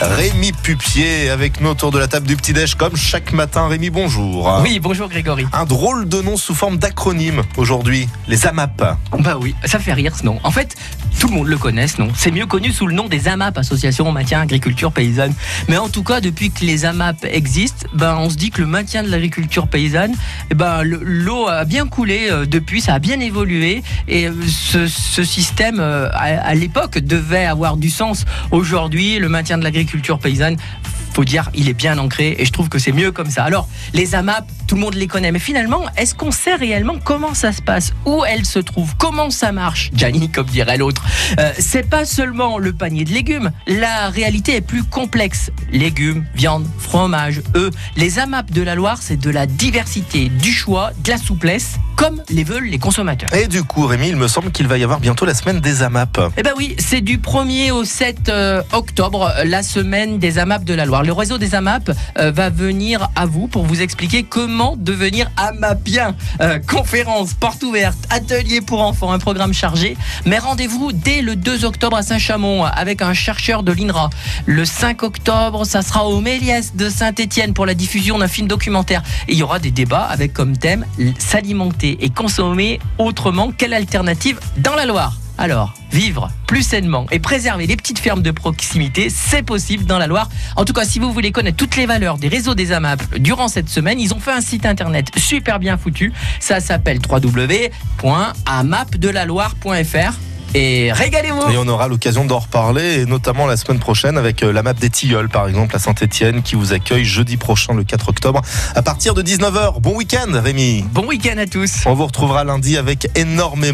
Rémi Pupier avec nous autour de la table du petit-déj comme chaque matin. Rémi, bonjour. Oui, bonjour Grégory. Un drôle de nom sous forme d'acronyme aujourd'hui, les AMAP. Bah oui, ça fait rire ce nom. En fait, tout le monde le connaît ce nom. C'est mieux connu sous le nom des AMAP, Association Maintien Agriculture Paysanne. Mais en tout cas, depuis que les AMAP existent, ben, on se dit que le maintien de l'agriculture paysanne, ben, le- l'eau a bien coulé euh, depuis, ça a bien évolué. Et euh, ce, ce système, euh, à, à l'époque, devait avoir du sens. Aujourd'hui, le maintien de l'agriculture paysanne, faut dire, il est bien ancré et je trouve que c'est mieux comme ça. Alors, les AMAP, tout le monde les connaît, mais finalement, est-ce qu'on sait réellement comment ça se passe, où elles se trouvent, comment ça marche? Gianni, comme dirait l'autre. Euh, c'est pas seulement le panier de légumes, la réalité est plus complexe. Légumes, viande, fromage, œufs. Les AMAP de la Loire, c'est de la diversité, du choix, de la souplesse, comme les veulent les consommateurs. Et du coup, Rémi, il me semble qu'il va y avoir bientôt la semaine des AMAP. Eh ben oui, c'est du 1er au 7 euh, octobre, euh, la semaine des AMAP de la Loire. Le réseau des AMAP euh, va venir à vous pour vous expliquer comment devenir AMAPien. Euh, conférences, portes ouvertes, ateliers pour enfants, un programme chargé. Mais rendez-vous dès le 2 octobre à Saint-Chamond avec un chercheur de l'INRA. Le 5 octobre, ça sera au Méliès de Saint-Étienne pour la diffusion d'un film documentaire. Et il y aura des débats avec comme thème s'alimenter et consommer autrement. Quelle alternative dans la Loire? Alors, vivre plus sainement et préserver les petites fermes de proximité, c'est possible dans la Loire. En tout cas, si vous voulez connaître toutes les valeurs des réseaux des AMAP durant cette semaine, ils ont fait un site internet super bien foutu. Ça s'appelle www.amapdelaloire.fr. Et régalez-vous Et on aura l'occasion d'en reparler, et notamment la semaine prochaine avec euh, la map des Tilleuls, par exemple, à Saint-Etienne, qui vous accueille jeudi prochain, le 4 octobre, à partir de 19h. Bon week-end, Rémi. Bon week-end à tous On vous retrouvera lundi avec énormément